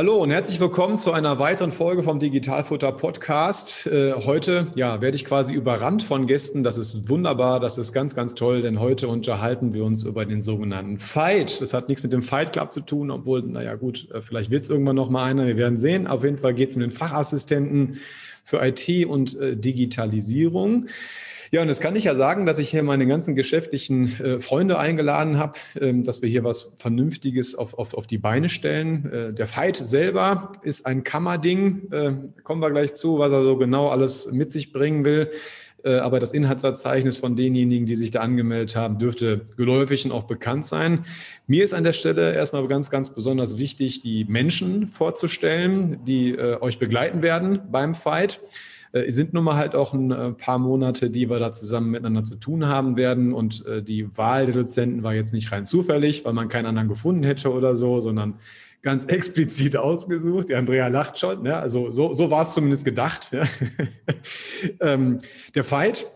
Hallo und herzlich willkommen zu einer weiteren Folge vom Digitalfutter Podcast. Äh, heute ja, werde ich quasi überrannt von Gästen. Das ist wunderbar, das ist ganz, ganz toll, denn heute unterhalten wir uns über den sogenannten Fight. Das hat nichts mit dem Fight Club zu tun, obwohl, naja gut, äh, vielleicht wird es irgendwann noch mal einer, wir werden sehen. Auf jeden Fall geht es um den Fachassistenten für IT und äh, Digitalisierung. Ja, und jetzt kann ich ja sagen, dass ich hier meine ganzen geschäftlichen äh, Freunde eingeladen habe, ähm, dass wir hier was Vernünftiges auf, auf, auf die Beine stellen. Äh, der Fight selber ist ein Kammerding, äh, kommen wir gleich zu, was er so genau alles mit sich bringen will. Äh, aber das Inhaltsverzeichnis von denjenigen, die sich da angemeldet haben, dürfte geläufig und auch bekannt sein. Mir ist an der Stelle erstmal ganz, ganz besonders wichtig, die Menschen vorzustellen, die äh, euch begleiten werden beim Fight. Äh, sind nun mal halt auch ein äh, paar Monate, die wir da zusammen miteinander zu tun haben werden. Und äh, die Wahl der Dozenten war jetzt nicht rein zufällig, weil man keinen anderen gefunden hätte oder so, sondern ganz explizit ausgesucht. Die Andrea lacht schon. Ja, also so, so war es zumindest gedacht. Ja. ähm, der Fight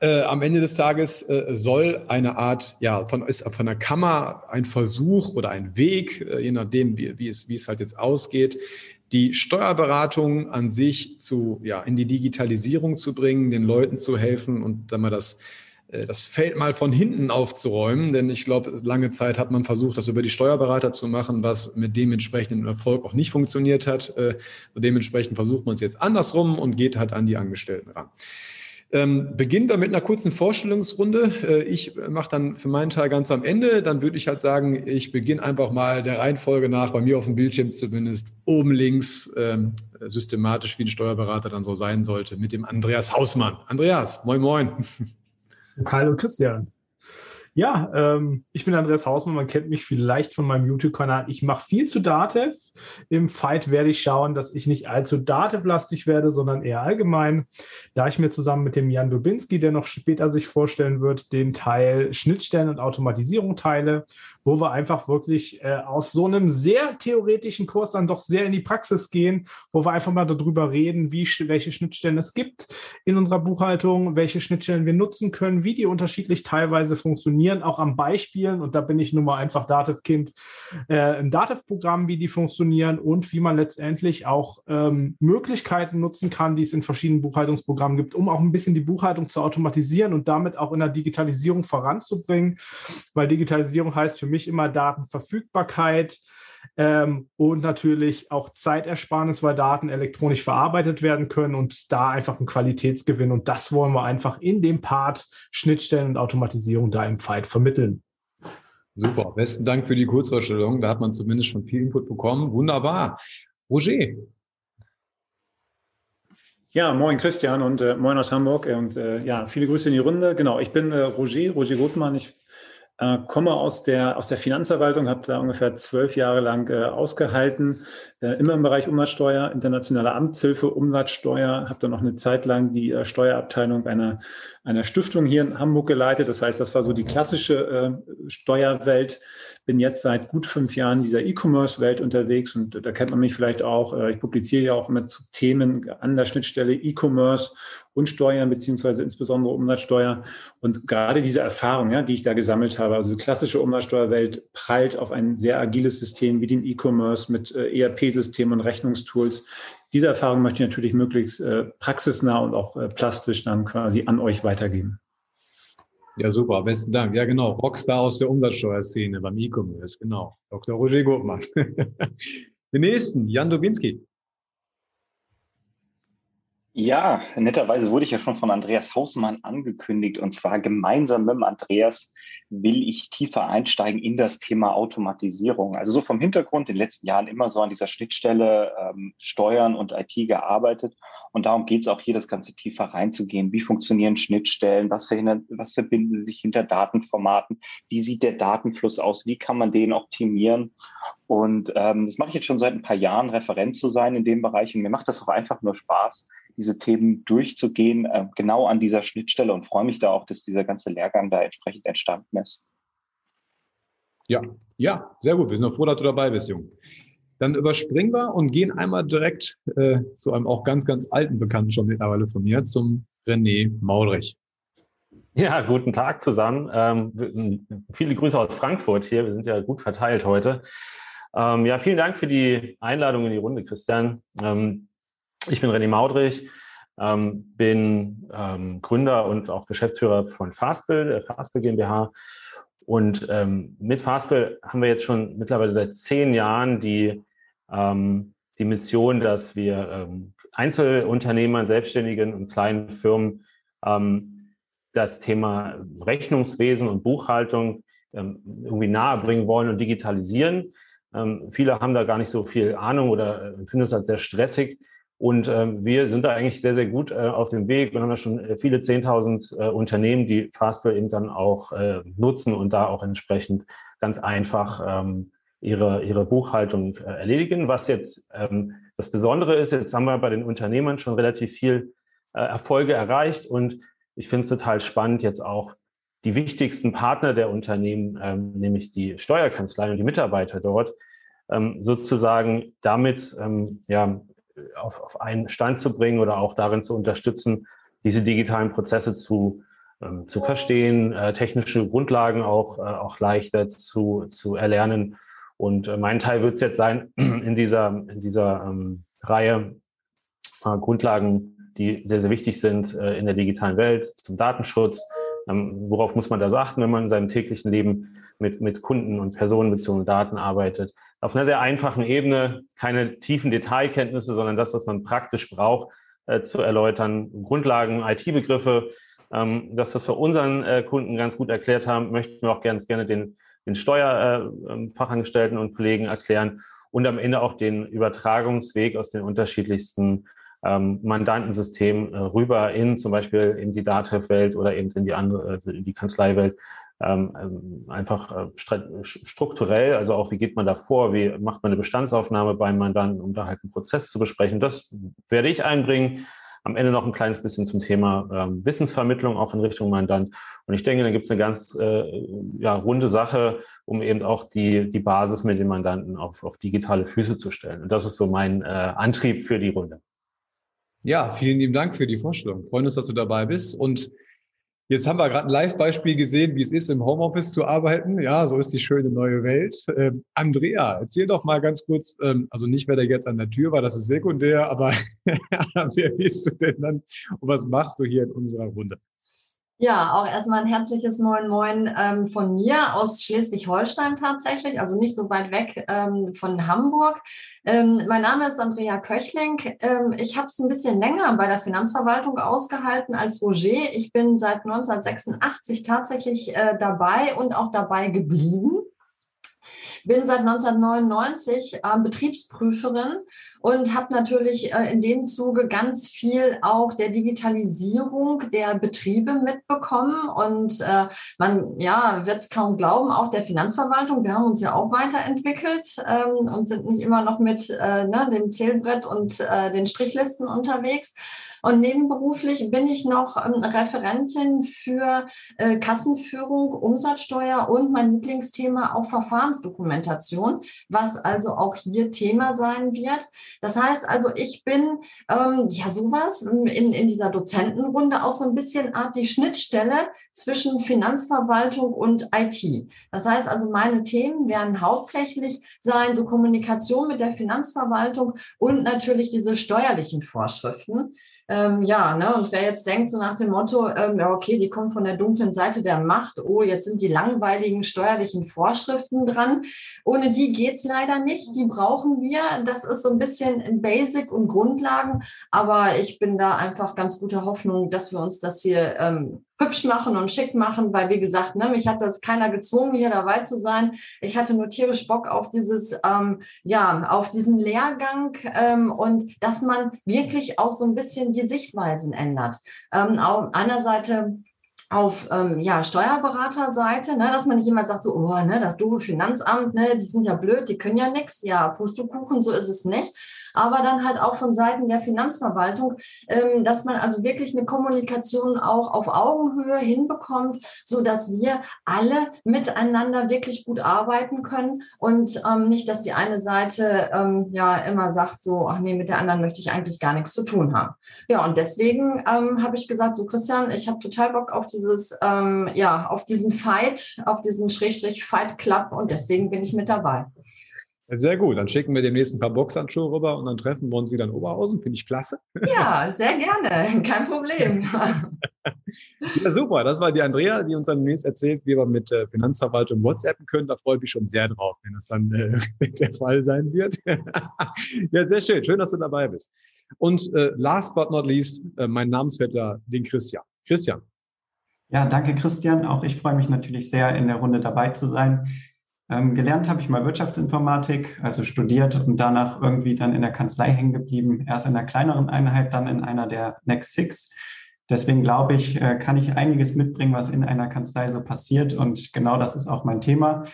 äh, am Ende des Tages äh, soll eine Art, ja, von, ist von der Kammer ein Versuch oder ein Weg, äh, je nachdem, wie, wie, es, wie es halt jetzt ausgeht, die Steuerberatung an sich zu, ja, in die Digitalisierung zu bringen, den Leuten zu helfen und dann mal das, äh, das Feld mal von hinten aufzuräumen. Denn ich glaube, lange Zeit hat man versucht, das über die Steuerberater zu machen, was mit dementsprechendem Erfolg auch nicht funktioniert hat. Äh, dementsprechend versucht man es jetzt andersrum und geht halt an die Angestellten ran. Ähm, beginnt dann mit einer kurzen Vorstellungsrunde. Äh, ich mache dann für meinen Teil ganz am Ende. Dann würde ich halt sagen, ich beginne einfach mal der Reihenfolge nach, bei mir auf dem Bildschirm zumindest, oben links, ähm, systematisch, wie ein Steuerberater dann so sein sollte, mit dem Andreas Hausmann. Andreas, moin, moin. Hallo Christian. Ja, ähm, ich bin Andreas Hausmann. Man kennt mich vielleicht von meinem YouTube-Kanal. Ich mache viel zu Datev. Im Fight werde ich schauen, dass ich nicht allzu Datev-lastig werde, sondern eher allgemein. Da ich mir zusammen mit dem Jan Dubinski, der noch später sich vorstellen wird, den Teil Schnittstellen und Automatisierung teile, wo wir einfach wirklich äh, aus so einem sehr theoretischen Kurs dann doch sehr in die Praxis gehen, wo wir einfach mal darüber reden, wie, welche Schnittstellen es gibt in unserer Buchhaltung, welche Schnittstellen wir nutzen können, wie die unterschiedlich teilweise funktionieren auch am Beispielen, und da bin ich nun mal einfach Dativ-Kind, äh, im Dativ-Programm, wie die funktionieren und wie man letztendlich auch ähm, Möglichkeiten nutzen kann, die es in verschiedenen Buchhaltungsprogrammen gibt, um auch ein bisschen die Buchhaltung zu automatisieren und damit auch in der Digitalisierung voranzubringen, weil Digitalisierung heißt für mich immer Datenverfügbarkeit, ähm, und natürlich auch Zeitersparnis, weil Daten elektronisch verarbeitet werden können und da einfach ein Qualitätsgewinn. Und das wollen wir einfach in dem Part Schnittstellen und Automatisierung da im Fight vermitteln. Super, besten Dank für die Kurzvorstellung. Da hat man zumindest schon viel Input bekommen. Wunderbar. Roger. Ja, moin Christian und äh, moin aus Hamburg und äh, ja, viele Grüße in die Runde. Genau, ich bin äh, Roger, Roger Gutmann. Ich komme aus der, aus der Finanzverwaltung, habe da ungefähr zwölf Jahre lang äh, ausgehalten, äh, immer im Bereich Umsatzsteuer, internationale Amtshilfe, Umsatzsteuer, habe dann noch eine Zeit lang die äh, Steuerabteilung einer, einer Stiftung hier in Hamburg geleitet. Das heißt, das war so die klassische äh, Steuerwelt. Bin jetzt seit gut fünf Jahren dieser E-Commerce-Welt unterwegs und da kennt man mich vielleicht auch. Äh, ich publiziere ja auch immer zu Themen an der Schnittstelle E-Commerce und Steuern, beziehungsweise insbesondere Umsatzsteuer. Und gerade diese Erfahrung, ja, die ich da gesammelt habe, also die klassische Umsatzsteuerwelt prallt auf ein sehr agiles System wie den E-Commerce mit äh, ERP-Systemen und Rechnungstools. Diese Erfahrung möchte ich natürlich möglichst äh, praxisnah und auch äh, plastisch dann quasi an euch weitergeben. Ja, super. Besten Dank. Ja, genau. Rockstar aus der Umsatzsteuerszene beim E-Commerce. Genau. Dr. Roger Gutmann. Den nächsten, Jan Dobinski. Ja, netterweise wurde ich ja schon von Andreas Hausmann angekündigt. Und zwar gemeinsam mit Andreas will ich tiefer einsteigen in das Thema Automatisierung. Also so vom Hintergrund in den letzten Jahren immer so an dieser Schnittstelle ähm, Steuern und IT gearbeitet. Und darum geht es auch hier, das Ganze tiefer reinzugehen. Wie funktionieren Schnittstellen? Was, verhindern, was verbinden sich hinter Datenformaten? Wie sieht der Datenfluss aus? Wie kann man den optimieren? Und ähm, das mache ich jetzt schon seit ein paar Jahren, Referent zu sein in dem Bereich. Und mir macht das auch einfach nur Spaß, diese Themen durchzugehen, äh, genau an dieser Schnittstelle und freue mich da auch, dass dieser ganze Lehrgang da entsprechend entstanden ist. Ja, ja, sehr gut. Wir sind auch froh, dass du dabei bist, Jung. Dann überspringen wir und gehen einmal direkt äh, zu einem auch ganz, ganz alten Bekannten schon mittlerweile von mir, zum René Maulrich. Ja, guten Tag zusammen. Ähm, viele Grüße aus Frankfurt hier. Wir sind ja gut verteilt heute. Ähm, ja, vielen Dank für die Einladung in die Runde, Christian. Ähm, ich bin René Maudrich, ähm, bin ähm, Gründer und auch Geschäftsführer von Fastbill, der Fastbill GmbH. Und ähm, mit Fastbill haben wir jetzt schon mittlerweile seit zehn Jahren die, ähm, die Mission, dass wir ähm, Einzelunternehmern, Selbstständigen und kleinen Firmen ähm, das Thema Rechnungswesen und Buchhaltung irgendwie nahebringen wollen und digitalisieren. viele haben da gar nicht so viel Ahnung oder äh, finden es als sehr stressig. Und ähm, wir sind da eigentlich sehr, sehr gut äh, auf dem Weg und haben ja schon äh, viele 10.000 äh, Unternehmen, die Fastbill eben dann auch äh, nutzen und da auch entsprechend ganz einfach ähm, ihre, ihre Buchhaltung äh, erledigen. Was jetzt ähm, das Besondere ist, jetzt haben wir bei den Unternehmern schon relativ viel äh, Erfolge erreicht und ich finde es total spannend, jetzt auch die wichtigsten Partner der Unternehmen, ähm, nämlich die Steuerkanzleien und die Mitarbeiter dort, ähm, sozusagen damit ähm, ja, auf, auf einen Stand zu bringen oder auch darin zu unterstützen, diese digitalen Prozesse zu, ähm, zu verstehen, äh, technische Grundlagen auch, äh, auch leichter zu, zu erlernen. Und äh, mein Teil wird es jetzt sein, in dieser, in dieser ähm, Reihe äh, Grundlagen, die sehr, sehr wichtig sind äh, in der digitalen Welt, zum Datenschutz. Ähm, worauf muss man da achten, wenn man in seinem täglichen Leben mit, mit Kunden und personenbezogenen Daten arbeitet? Auf einer sehr einfachen Ebene, keine tiefen Detailkenntnisse, sondern das, was man praktisch braucht, äh, zu erläutern. Grundlagen, IT-Begriffe, ähm, das, was wir unseren äh, Kunden ganz gut erklärt haben, möchten wir auch ganz gerne den, den Steuerfachangestellten äh, und Kollegen erklären und am Ende auch den Übertragungsweg aus den unterschiedlichsten ähm, Mandantensystemen äh, rüber in zum Beispiel in die Datev-Welt oder eben in die andere, also in die Kanzleiwelt ähm, ähm, einfach äh, strukturell, also auch wie geht man da vor, wie macht man eine Bestandsaufnahme beim Mandanten, um da halt einen Prozess zu besprechen. Das werde ich einbringen. Am Ende noch ein kleines bisschen zum Thema ähm, Wissensvermittlung auch in Richtung Mandant. Und ich denke, da gibt es eine ganz äh, ja, runde Sache, um eben auch die, die Basis mit den Mandanten auf, auf digitale Füße zu stellen. Und das ist so mein äh, Antrieb für die Runde. Ja, vielen lieben Dank für die Vorstellung. Freuen uns, dass du dabei bist. Und Jetzt haben wir gerade ein Live-Beispiel gesehen, wie es ist, im Homeoffice zu arbeiten. Ja, so ist die schöne neue Welt. Ähm, Andrea, erzähl doch mal ganz kurz, ähm, also nicht, wer da jetzt an der Tür war, das ist sekundär, aber wer bist du denn dann und was machst du hier in unserer Runde? Ja, auch erstmal ein herzliches Moin Moin ähm, von mir aus Schleswig-Holstein tatsächlich, also nicht so weit weg ähm, von Hamburg. Ähm, mein Name ist Andrea Köchling. Ähm, ich habe es ein bisschen länger bei der Finanzverwaltung ausgehalten als Roger. Ich bin seit 1986 tatsächlich äh, dabei und auch dabei geblieben. Bin seit 1999 äh, Betriebsprüferin und habe natürlich äh, in dem Zuge ganz viel auch der Digitalisierung der Betriebe mitbekommen. Und äh, man ja, wird es kaum glauben, auch der Finanzverwaltung. Wir haben uns ja auch weiterentwickelt ähm, und sind nicht immer noch mit äh, ne, dem Zählbrett und äh, den Strichlisten unterwegs. Und nebenberuflich bin ich noch ähm, Referentin für äh, Kassenführung, Umsatzsteuer und mein Lieblingsthema auch Verfahrensdokumentation, was also auch hier Thema sein wird. Das heißt also, ich bin ähm, ja sowas in, in dieser Dozentenrunde auch so ein bisschen Art die Schnittstelle zwischen Finanzverwaltung und IT. Das heißt also, meine Themen werden hauptsächlich sein, so Kommunikation mit der Finanzverwaltung und natürlich diese steuerlichen Vorschriften. Ähm, ja, ne, und wer jetzt denkt, so nach dem Motto, ähm, ja, okay, die kommen von der dunklen Seite der Macht, oh, jetzt sind die langweiligen steuerlichen Vorschriften dran. Ohne die geht's leider nicht. Die brauchen wir. Das ist so ein bisschen Basic und Grundlagen. Aber ich bin da einfach ganz guter Hoffnung, dass wir uns das hier ähm, hübsch machen und schick machen, weil wie gesagt, ne, mich hat das keiner gezwungen, hier dabei zu sein. Ich hatte nur tierisch Bock auf dieses, ähm, ja, auf diesen Lehrgang ähm, und dass man wirklich auch so ein bisschen die Sichtweisen ändert. Ähm, auf einer Seite auf ähm, ja, Steuerberaterseite, ne, dass man nicht immer sagt, so, oh, ne, das doofe Finanzamt, ne, die sind ja blöd, die können ja nichts. Ja, Pustekuchen, so ist es nicht aber dann halt auch von Seiten der Finanzverwaltung, ähm, dass man also wirklich eine Kommunikation auch auf Augenhöhe hinbekommt, so dass wir alle miteinander wirklich gut arbeiten können und ähm, nicht, dass die eine Seite ähm, ja immer sagt, so, ach nee, mit der anderen möchte ich eigentlich gar nichts zu tun haben. Ja, und deswegen habe ich gesagt, so Christian, ich habe total Bock auf dieses, ja, auf diesen Fight, auf diesen Schrägstrich Fight Club und deswegen bin ich mit dabei. Sehr gut. Dann schicken wir demnächst ein paar Boxhandschuhe rüber und dann treffen wir uns wieder in Oberhausen. Finde ich klasse. Ja, sehr gerne. Kein Problem. ja, super. Das war die Andrea, die uns dann demnächst erzählt, wie wir mit äh, Finanzverwaltung WhatsAppen können. Da freue ich mich schon sehr drauf, wenn das dann äh, der Fall sein wird. ja, sehr schön. Schön, dass du dabei bist. Und äh, last but not least, äh, mein Namensvetter, den Christian. Christian. Ja, danke, Christian. Auch ich freue mich natürlich sehr, in der Runde dabei zu sein. Ähm, gelernt habe ich mal Wirtschaftsinformatik, also studiert und danach irgendwie dann in der Kanzlei hängen geblieben. Erst in einer kleineren Einheit, dann in einer der Next Six. Deswegen glaube ich, äh, kann ich einiges mitbringen, was in einer Kanzlei so passiert. Und genau das ist auch mein Thema.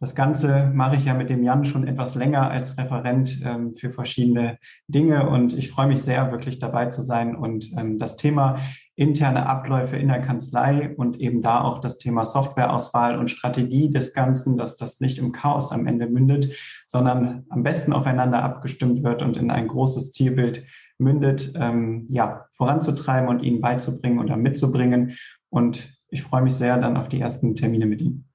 Das Ganze mache ich ja mit dem Jan schon etwas länger als Referent ähm, für verschiedene Dinge und ich freue mich sehr, wirklich dabei zu sein und ähm, das Thema interne Abläufe in der Kanzlei und eben da auch das Thema Softwareauswahl und Strategie des Ganzen, dass das nicht im Chaos am Ende mündet, sondern am besten aufeinander abgestimmt wird und in ein großes Zielbild mündet, ähm, ja, voranzutreiben und ihnen beizubringen oder mitzubringen. Und ich freue mich sehr dann auf die ersten Termine mit Ihnen.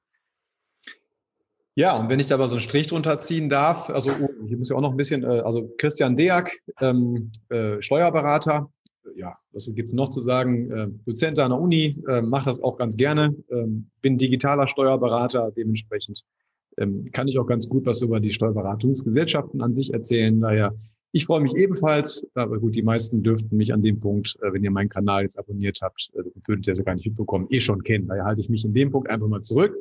Ja, und wenn ich da mal so einen Strich drunter ziehen darf, also oh, hier muss ja auch noch ein bisschen, äh, also Christian Deak, ähm, äh, Steuerberater, ja, was gibt es noch zu sagen? Äh, Dozent an der Uni, äh, mache das auch ganz gerne, ähm, bin digitaler Steuerberater, dementsprechend ähm, kann ich auch ganz gut was über die Steuerberatungsgesellschaften an sich erzählen. Daher, ich freue mich ebenfalls, aber gut, die meisten dürften mich an dem Punkt, äh, wenn ihr meinen Kanal jetzt abonniert habt, äh, würdet ihr sie gar nicht mitbekommen, eh schon kennen. Daher halte ich mich in dem Punkt einfach mal zurück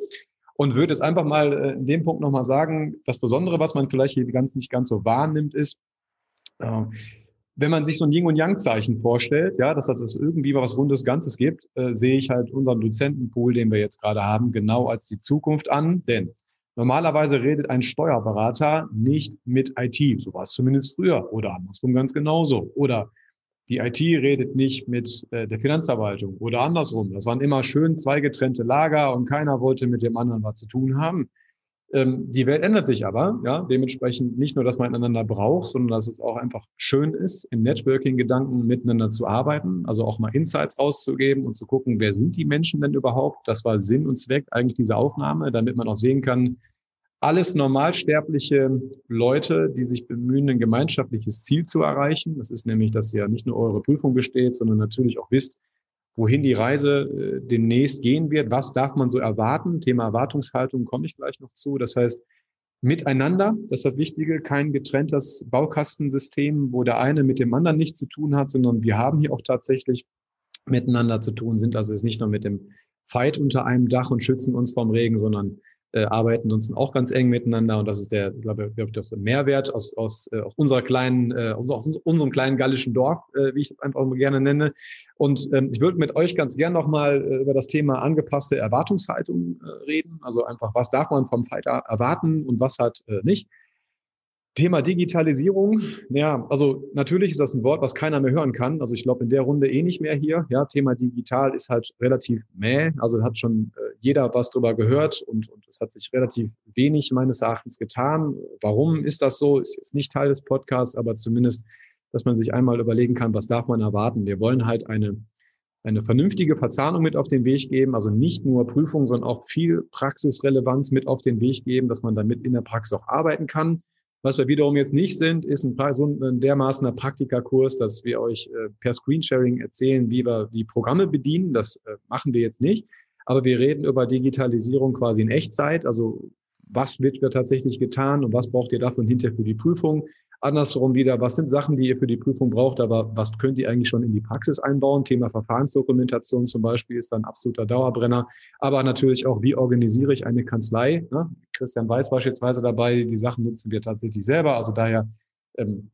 und würde es einfach mal äh, in dem Punkt nochmal sagen, das Besondere, was man vielleicht hier ganz nicht ganz so wahrnimmt, ist, äh, wenn man sich so ein Yin- und Yang-Zeichen vorstellt, ja, dass das irgendwie was rundes Ganzes gibt, äh, sehe ich halt unseren Dozentenpool, den wir jetzt gerade haben, genau als die Zukunft an. Denn normalerweise redet ein Steuerberater nicht mit IT. So war es zumindest früher oder andersrum ganz genauso. Oder die IT redet nicht mit äh, der Finanzverwaltung oder andersrum. Das waren immer schön zwei getrennte Lager und keiner wollte mit dem anderen was zu tun haben. Ähm, die Welt ändert sich aber, ja, dementsprechend nicht nur, dass man einander braucht, sondern dass es auch einfach schön ist, im Networking-Gedanken miteinander zu arbeiten, also auch mal Insights rauszugeben und zu gucken, wer sind die Menschen denn überhaupt? Das war Sinn und Zweck eigentlich dieser Aufnahme, damit man auch sehen kann, alles normalsterbliche Leute, die sich bemühen, ein gemeinschaftliches Ziel zu erreichen. Das ist nämlich, dass ihr nicht nur eure Prüfung besteht, sondern natürlich auch wisst, wohin die Reise äh, demnächst gehen wird. Was darf man so erwarten? Thema Erwartungshaltung komme ich gleich noch zu. Das heißt, miteinander, das ist das Wichtige, kein getrenntes Baukastensystem, wo der eine mit dem anderen nichts zu tun hat, sondern wir haben hier auch tatsächlich miteinander zu tun, sind also jetzt nicht nur mit dem Fight unter einem Dach und schützen uns vom Regen, sondern äh, arbeiten uns auch ganz eng miteinander und das ist der, ich glaube, glaube der Mehrwert aus, aus, äh, aus unserer kleinen, äh, aus, aus unserem kleinen gallischen Dorf, äh, wie ich das einfach gerne nenne. Und ähm, ich würde mit euch ganz gern nochmal äh, über das Thema angepasste Erwartungshaltung äh, reden. Also einfach, was darf man vom Fighter erwarten und was halt äh, nicht. Thema Digitalisierung. Ja, also natürlich ist das ein Wort, was keiner mehr hören kann. Also ich glaube in der Runde eh nicht mehr hier. Ja, Thema digital ist halt relativ mäh. Also hat schon äh, jeder was drüber gehört und, und es hat sich relativ wenig meines Erachtens getan. Warum ist das so? Ist jetzt nicht Teil des Podcasts, aber zumindest, dass man sich einmal überlegen kann, was darf man erwarten. Wir wollen halt eine eine vernünftige Verzahnung mit auf den Weg geben, also nicht nur Prüfung, sondern auch viel Praxisrelevanz mit auf den Weg geben, dass man damit in der Praxis auch arbeiten kann. Was wir wiederum jetzt nicht sind, ist ein, so ein dermaßener Praktikakurs, dass wir euch äh, per Screensharing erzählen, wie wir die Programme bedienen. Das äh, machen wir jetzt nicht. Aber wir reden über Digitalisierung quasi in Echtzeit. Also was wird tatsächlich getan und was braucht ihr davon hinterher für die Prüfung? Andersrum wieder, was sind Sachen, die ihr für die Prüfung braucht, aber was könnt ihr eigentlich schon in die Praxis einbauen? Thema Verfahrensdokumentation zum Beispiel ist dann absoluter Dauerbrenner. Aber natürlich auch, wie organisiere ich eine Kanzlei? Ne? Christian Weiß beispielsweise dabei, die Sachen nutzen wir tatsächlich selber. Also daher ähm,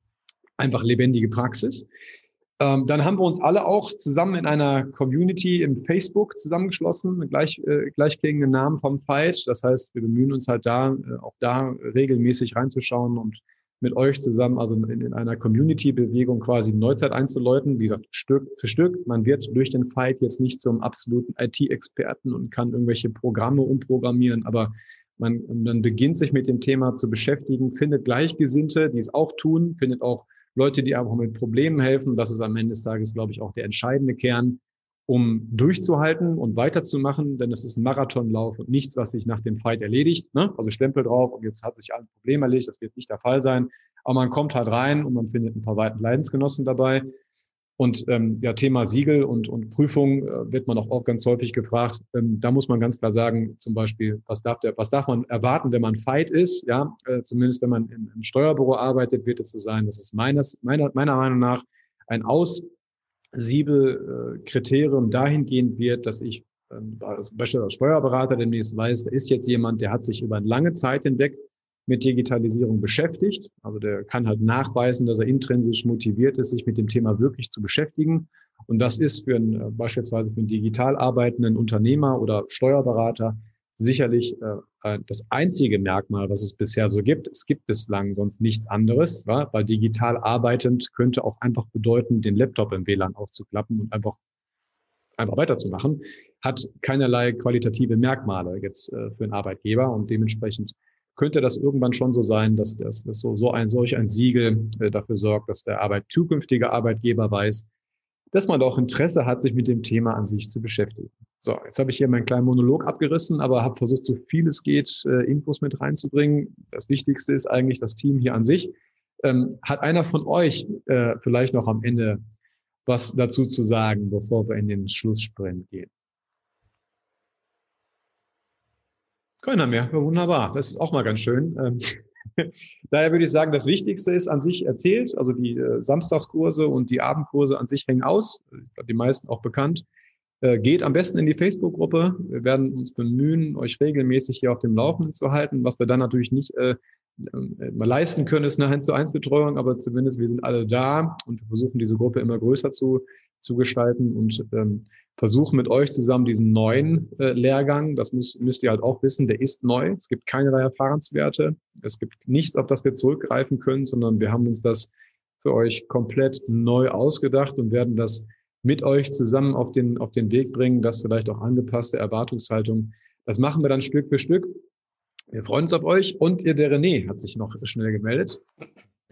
einfach lebendige Praxis. Ähm, dann haben wir uns alle auch zusammen in einer Community im Facebook zusammengeschlossen, gleich, äh, gleichklingenden Namen vom Fight. Das heißt, wir bemühen uns halt da, äh, auch da regelmäßig reinzuschauen und mit euch zusammen, also in, in einer Community-Bewegung quasi Neuzeit einzuläuten. Wie gesagt, Stück für Stück. Man wird durch den Fight jetzt nicht zum absoluten IT-Experten und kann irgendwelche Programme umprogrammieren, aber man, man beginnt sich mit dem Thema zu beschäftigen, findet Gleichgesinnte, die es auch tun, findet auch Leute, die einfach mit Problemen helfen. Das ist am Ende des Tages, glaube ich, auch der entscheidende Kern um durchzuhalten und weiterzumachen, denn es ist ein Marathonlauf und nichts, was sich nach dem Fight erledigt. Ne? Also Stempel drauf und jetzt hat sich ein Problem erledigt, das wird nicht der Fall sein. Aber man kommt halt rein und man findet ein paar Leidensgenossen dabei. Und ähm, ja, Thema Siegel und, und Prüfung äh, wird man auch ganz häufig gefragt. Ähm, da muss man ganz klar sagen, zum Beispiel, was darf, der, was darf man erwarten, wenn man Fight ist? Ja, äh, zumindest wenn man im, im Steuerbüro arbeitet, wird es so sein, dass es meines, meiner, meiner Meinung nach ein Aus sieben Kriterium dahingehend wird, dass ich ähm, als Steuerberater demnächst weiß, da ist jetzt jemand, der hat sich über eine lange Zeit hinweg mit Digitalisierung beschäftigt. Also der kann halt nachweisen, dass er intrinsisch motiviert ist, sich mit dem Thema wirklich zu beschäftigen. Und das ist für einen, äh, beispielsweise für einen digital arbeitenden Unternehmer oder Steuerberater sicherlich äh, das einzige Merkmal, was es bisher so gibt. Es gibt bislang sonst nichts anderes, wa? weil digital arbeitend könnte auch einfach bedeuten, den Laptop im WLAN aufzuklappen und einfach einfach weiterzumachen, hat keinerlei qualitative Merkmale jetzt äh, für einen Arbeitgeber und dementsprechend könnte das irgendwann schon so sein, dass, dass, dass so, so ein solch ein Siegel äh, dafür sorgt, dass der Arbeit, zukünftige Arbeitgeber weiß, dass man doch Interesse hat, sich mit dem Thema an sich zu beschäftigen. So, jetzt habe ich hier meinen kleinen Monolog abgerissen, aber habe versucht, so viel es geht, äh, Infos mit reinzubringen. Das Wichtigste ist eigentlich das Team hier an sich. Ähm, hat einer von euch äh, vielleicht noch am Ende was dazu zu sagen, bevor wir in den Schlusssprint gehen? Keiner mehr. Wunderbar. Das ist auch mal ganz schön. Ähm, daher würde ich sagen, das Wichtigste ist an sich erzählt. Also die äh, Samstagskurse und die Abendkurse an sich hängen aus. Die meisten auch bekannt. Äh, geht am besten in die Facebook-Gruppe. Wir werden uns bemühen, euch regelmäßig hier auf dem Laufenden zu halten. Was wir dann natürlich nicht äh, äh mal leisten können, ist eine 1 zu 1 Betreuung, aber zumindest wir sind alle da und versuchen diese Gruppe immer größer zu, zu gestalten und ähm, versuchen mit euch zusammen diesen neuen äh, Lehrgang, das müsst, müsst ihr halt auch wissen, der ist neu. Es gibt keinerlei Erfahrenswerte. Es gibt nichts, auf das wir zurückgreifen können, sondern wir haben uns das für euch komplett neu ausgedacht und werden das mit euch zusammen auf den, auf den Weg bringen, das vielleicht auch angepasste Erwartungshaltung. Das machen wir dann Stück für Stück. Wir freuen uns auf euch und ihr, der René, hat sich noch schnell gemeldet.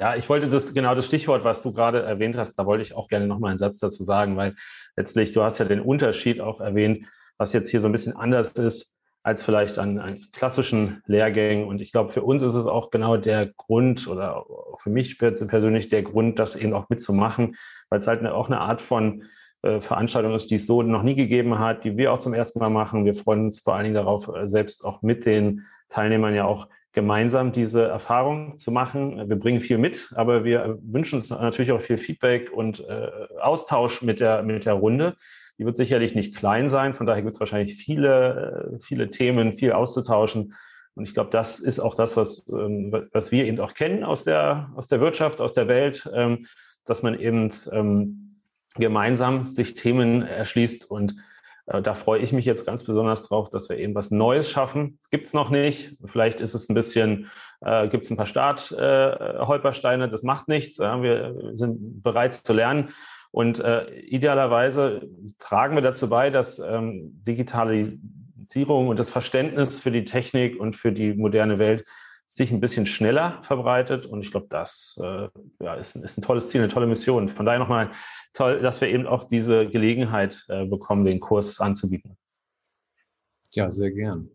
Ja, ich wollte das, genau das Stichwort, was du gerade erwähnt hast, da wollte ich auch gerne nochmal einen Satz dazu sagen, weil letztlich, du hast ja den Unterschied auch erwähnt, was jetzt hier so ein bisschen anders ist als vielleicht an, an klassischen Lehrgängen. Und ich glaube, für uns ist es auch genau der Grund oder für mich persönlich der Grund, das eben auch mitzumachen, weil es halt auch eine Art von äh, Veranstaltung ist, die es so noch nie gegeben hat, die wir auch zum ersten Mal machen. Wir freuen uns vor allen Dingen darauf, äh, selbst auch mit den Teilnehmern ja auch gemeinsam diese Erfahrung zu machen. Wir bringen viel mit, aber wir wünschen uns natürlich auch viel Feedback und äh, Austausch mit der, mit der Runde. Die wird sicherlich nicht klein sein, von daher gibt es wahrscheinlich viele, viele Themen, viel auszutauschen. Und ich glaube, das ist auch das, was, ähm, was wir eben auch kennen aus der, aus der Wirtschaft, aus der Welt, ähm, dass man eben ähm, gemeinsam sich Themen erschließt. Und äh, da freue ich mich jetzt ganz besonders drauf, dass wir eben was Neues schaffen. Das gibt es noch nicht. Vielleicht ist es ein bisschen, äh, gibt es ein paar Startholpersteine, äh, das macht nichts. Ja, wir sind bereit zu lernen. Und äh, idealerweise tragen wir dazu bei, dass ähm, Digitalisierung und das Verständnis für die Technik und für die moderne Welt sich ein bisschen schneller verbreitet. Und ich glaube, das äh, ja, ist, ist, ein tolles Ziel, eine tolle Mission. Von daher nochmal toll, dass wir eben auch diese Gelegenheit äh, bekommen, den Kurs anzubieten. Ja, sehr gern.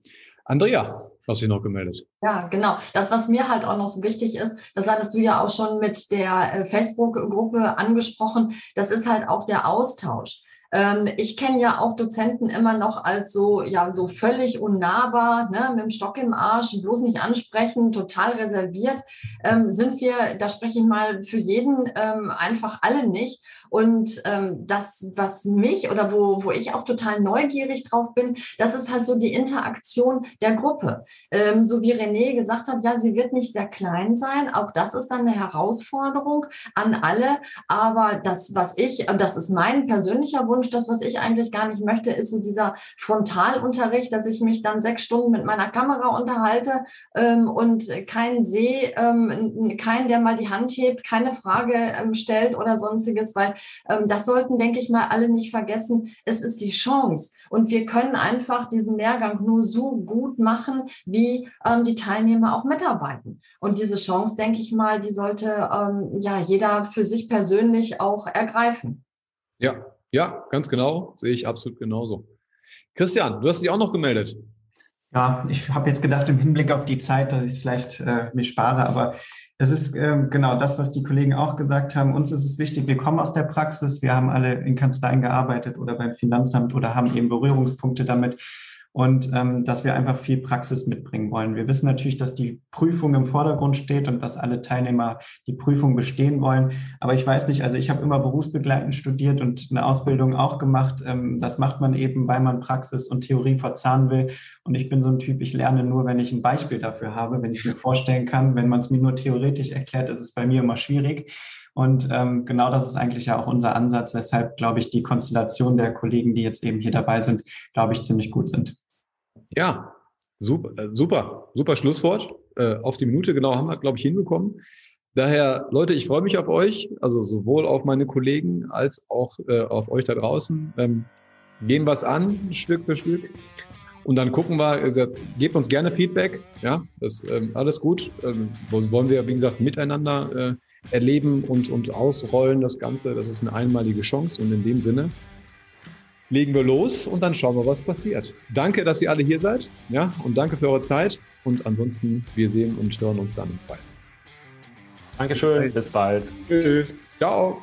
Andrea, was sich noch gemeldet. Ja, genau. Das, was mir halt auch noch so wichtig ist, das hattest du ja auch schon mit der äh, Facebook-Gruppe angesprochen, das ist halt auch der Austausch. Ähm, ich kenne ja auch Dozenten immer noch als so, ja, so völlig unnahbar, ne, mit dem Stock im Arsch, bloß nicht ansprechen, total reserviert. Ähm, sind wir, da spreche ich mal für jeden, ähm, einfach alle nicht. Und ähm, das, was mich oder wo, wo ich auch total neugierig drauf bin, das ist halt so die Interaktion der Gruppe. Ähm, so wie René gesagt hat, ja, sie wird nicht sehr klein sein. Auch das ist dann eine Herausforderung an alle. Aber das, was ich, das ist mein persönlicher Wunsch, das, was ich eigentlich gar nicht möchte, ist so dieser Frontalunterricht, dass ich mich dann sechs Stunden mit meiner Kamera unterhalte ähm, und keinen sehe, ähm, keinen, der mal die Hand hebt, keine Frage ähm, stellt oder sonstiges, weil ähm, das sollten, denke ich mal, alle nicht vergessen. Es ist die Chance. Und wir können einfach diesen Lehrgang nur so gut machen, wie ähm, die Teilnehmer auch mitarbeiten. Und diese Chance, denke ich mal, die sollte ähm, ja jeder für sich persönlich auch ergreifen. Ja, ja, ganz genau. Sehe ich absolut genauso. Christian, du hast dich auch noch gemeldet. Ja, ich habe jetzt gedacht, im Hinblick auf die Zeit, dass ich es vielleicht äh, mir spare, aber es ist äh, genau das, was die Kollegen auch gesagt haben. Uns ist es wichtig, wir kommen aus der Praxis, wir haben alle in Kanzleien gearbeitet oder beim Finanzamt oder haben eben Berührungspunkte damit und ähm, dass wir einfach viel Praxis mitbringen wollen. Wir wissen natürlich, dass die Prüfung im Vordergrund steht und dass alle Teilnehmer die Prüfung bestehen wollen. Aber ich weiß nicht, also ich habe immer berufsbegleitend studiert und eine Ausbildung auch gemacht. Ähm, das macht man eben, weil man Praxis und Theorie verzahnen will. Und ich bin so ein Typ, ich lerne nur, wenn ich ein Beispiel dafür habe, wenn ich es mir vorstellen kann. Wenn man es mir nur theoretisch erklärt, ist es bei mir immer schwierig. Und ähm, genau das ist eigentlich ja auch unser Ansatz, weshalb, glaube ich, die Konstellation der Kollegen, die jetzt eben hier dabei sind, glaube ich, ziemlich gut sind. Ja, super, äh, super, super Schlusswort. Äh, auf die Minute genau haben wir, glaube ich, hinbekommen. Daher, Leute, ich freue mich auf euch, also sowohl auf meine Kollegen als auch äh, auf euch da draußen. Ähm, gehen was an, Stück für Stück. Und dann gucken wir, gebt uns gerne Feedback. Ja, das ähm, alles gut. Ähm, wollen wir, wie gesagt, miteinander äh, erleben und, und ausrollen das Ganze. Das ist eine einmalige Chance. Und in dem Sinne legen wir los und dann schauen wir, was passiert. Danke, dass ihr alle hier seid. Ja, und danke für eure Zeit. Und ansonsten, wir sehen und hören uns dann im Freitag. Dankeschön, bis bald. Tschüss. Ciao.